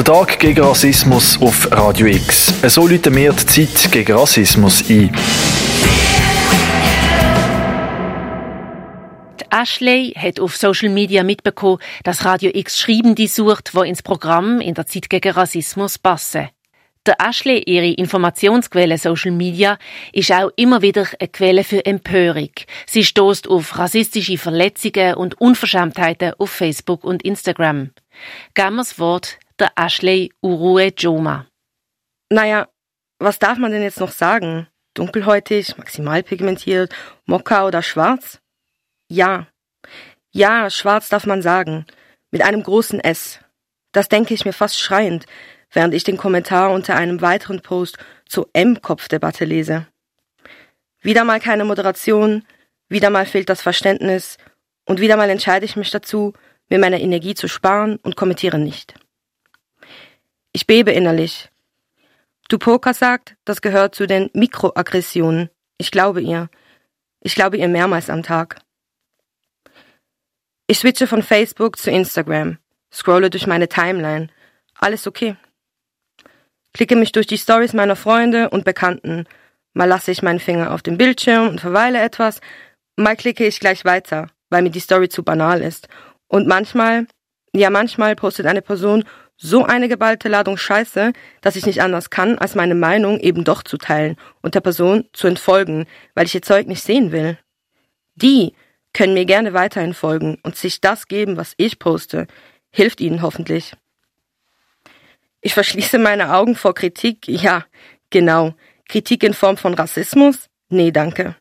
Der Tag gegen Rassismus auf Radio X. So läuten wir die Zeit gegen Rassismus ein. Ashley hat auf Social Media mitbekommen, dass Radio X Schreibende sucht, die ins Programm in der Zeit gegen Rassismus passen. Der Ashley, ihre Informationsquelle Social Media, ist auch immer wieder eine Quelle für Empörung. Sie stoßt auf rassistische Verletzungen und Unverschämtheiten auf Facebook und Instagram. Das Wort der Ashley Urue Joma. Naja, was darf man denn jetzt noch sagen? Dunkelhäutig, maximal pigmentiert, mokka oder schwarz? Ja. Ja, schwarz darf man sagen. Mit einem großen S. Das denke ich mir fast schreiend, während ich den Kommentar unter einem weiteren Post zur M-Kopf-Debatte lese. Wieder mal keine Moderation, wieder mal fehlt das Verständnis und wieder mal entscheide ich mich dazu, mir meine Energie zu sparen und kommentiere nicht. Ich bebe innerlich. Tupoka sagt, das gehört zu den Mikroaggressionen. Ich glaube ihr. Ich glaube ihr mehrmals am Tag. Ich switche von Facebook zu Instagram, scrolle durch meine Timeline. Alles okay klicke mich durch die Stories meiner Freunde und Bekannten. Mal lasse ich meinen Finger auf dem Bildschirm und verweile etwas, mal klicke ich gleich weiter, weil mir die Story zu banal ist. Und manchmal, ja manchmal postet eine Person so eine geballte Ladung Scheiße, dass ich nicht anders kann, als meine Meinung eben doch zu teilen und der Person zu entfolgen, weil ich ihr Zeug nicht sehen will. Die können mir gerne weiterhin folgen und sich das geben, was ich poste. Hilft ihnen hoffentlich. Ich verschließe meine Augen vor Kritik. Ja, genau. Kritik in Form von Rassismus? Nee, danke.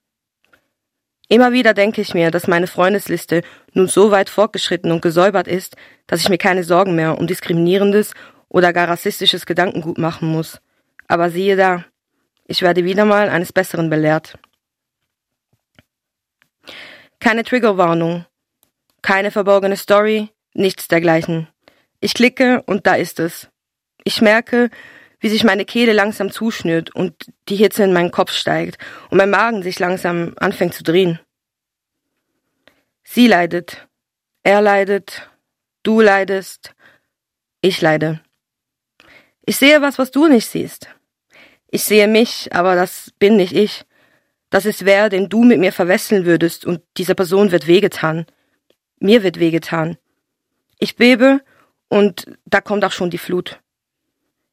Immer wieder denke ich mir, dass meine Freundesliste nun so weit fortgeschritten und gesäubert ist, dass ich mir keine Sorgen mehr um diskriminierendes oder gar rassistisches Gedankengut machen muss. Aber siehe da, ich werde wieder mal eines Besseren belehrt. Keine Triggerwarnung, keine verborgene Story, nichts dergleichen. Ich klicke und da ist es. Ich merke, wie sich meine Kehle langsam zuschnürt und die Hitze in meinen Kopf steigt und mein Magen sich langsam anfängt zu drehen. Sie leidet, er leidet, du leidest, ich leide. Ich sehe was, was du nicht siehst. Ich sehe mich, aber das bin nicht ich. Das ist wer, den du mit mir verwesseln würdest und dieser Person wird wehgetan. Mir wird wehgetan. Ich bebe und da kommt auch schon die Flut.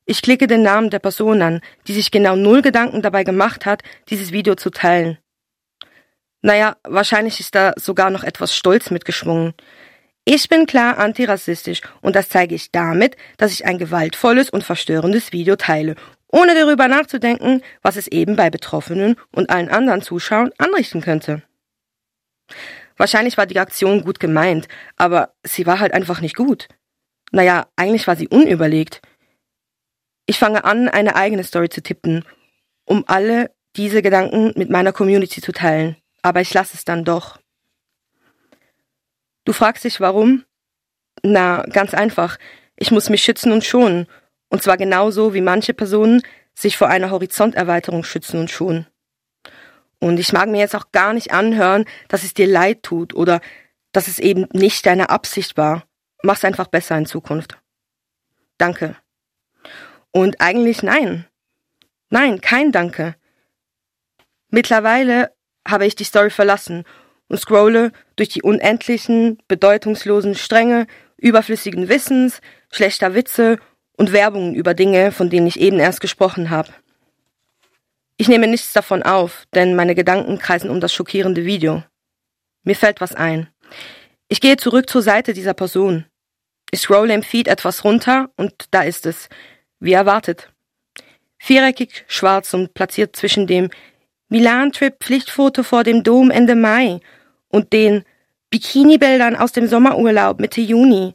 Ich klicke den Namen der Person an, die sich genau null Gedanken dabei gemacht hat, dieses Video zu teilen. Naja, wahrscheinlich ist da sogar noch etwas Stolz mitgeschwungen. Ich bin klar antirassistisch und das zeige ich damit, dass ich ein gewaltvolles und verstörendes Video teile, ohne darüber nachzudenken, was es eben bei Betroffenen und allen anderen Zuschauern anrichten könnte. Wahrscheinlich war die Aktion gut gemeint, aber sie war halt einfach nicht gut. Naja, eigentlich war sie unüberlegt. Ich fange an, eine eigene Story zu tippen, um alle diese Gedanken mit meiner Community zu teilen. Aber ich lasse es dann doch. Du fragst dich warum? Na, ganz einfach. Ich muss mich schützen und schonen. Und zwar genauso wie manche Personen sich vor einer Horizonterweiterung schützen und schonen. Und ich mag mir jetzt auch gar nicht anhören, dass es dir leid tut oder dass es eben nicht deine Absicht war. Mach's einfach besser in Zukunft. Danke. Und eigentlich nein. Nein, kein Danke. Mittlerweile habe ich die Story verlassen und scrolle durch die unendlichen, bedeutungslosen Stränge überflüssigen Wissens, schlechter Witze und Werbungen über Dinge, von denen ich eben erst gesprochen habe. Ich nehme nichts davon auf, denn meine Gedanken kreisen um das schockierende Video. Mir fällt was ein. Ich gehe zurück zur Seite dieser Person. Ich scrolle im Feed etwas runter und da ist es. Wie erwartet. Viereckig, schwarz und platziert zwischen dem Milan-Trip Pflichtfoto vor dem Dom Ende Mai und den Bikini-Bildern aus dem Sommerurlaub Mitte Juni.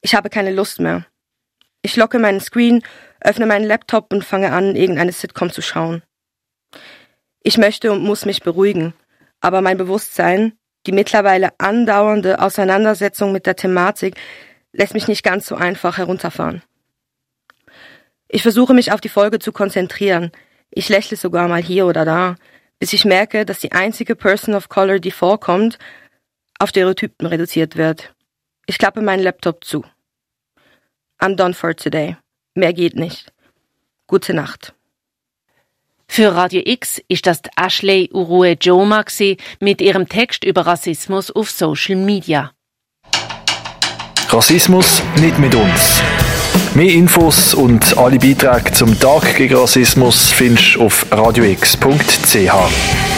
Ich habe keine Lust mehr. Ich locke meinen Screen, öffne meinen Laptop und fange an, irgendeine Sitcom zu schauen. Ich möchte und muss mich beruhigen, aber mein Bewusstsein, die mittlerweile andauernde Auseinandersetzung mit der Thematik, lässt mich nicht ganz so einfach herunterfahren. Ich versuche mich auf die Folge zu konzentrieren. Ich lächle sogar mal hier oder da, bis ich merke, dass die einzige Person of Color, die vorkommt, auf Stereotypen reduziert wird. Ich klappe meinen Laptop zu. I'm done for today. Mehr geht nicht. Gute Nacht. Für Radio X ist das Ashley Urue Joma mit ihrem Text über Rassismus auf Social Media. Rassismus nicht mit uns. Mehr Infos und alle Beiträge zum Tag gegen Rassismus findest du auf radiox.ch.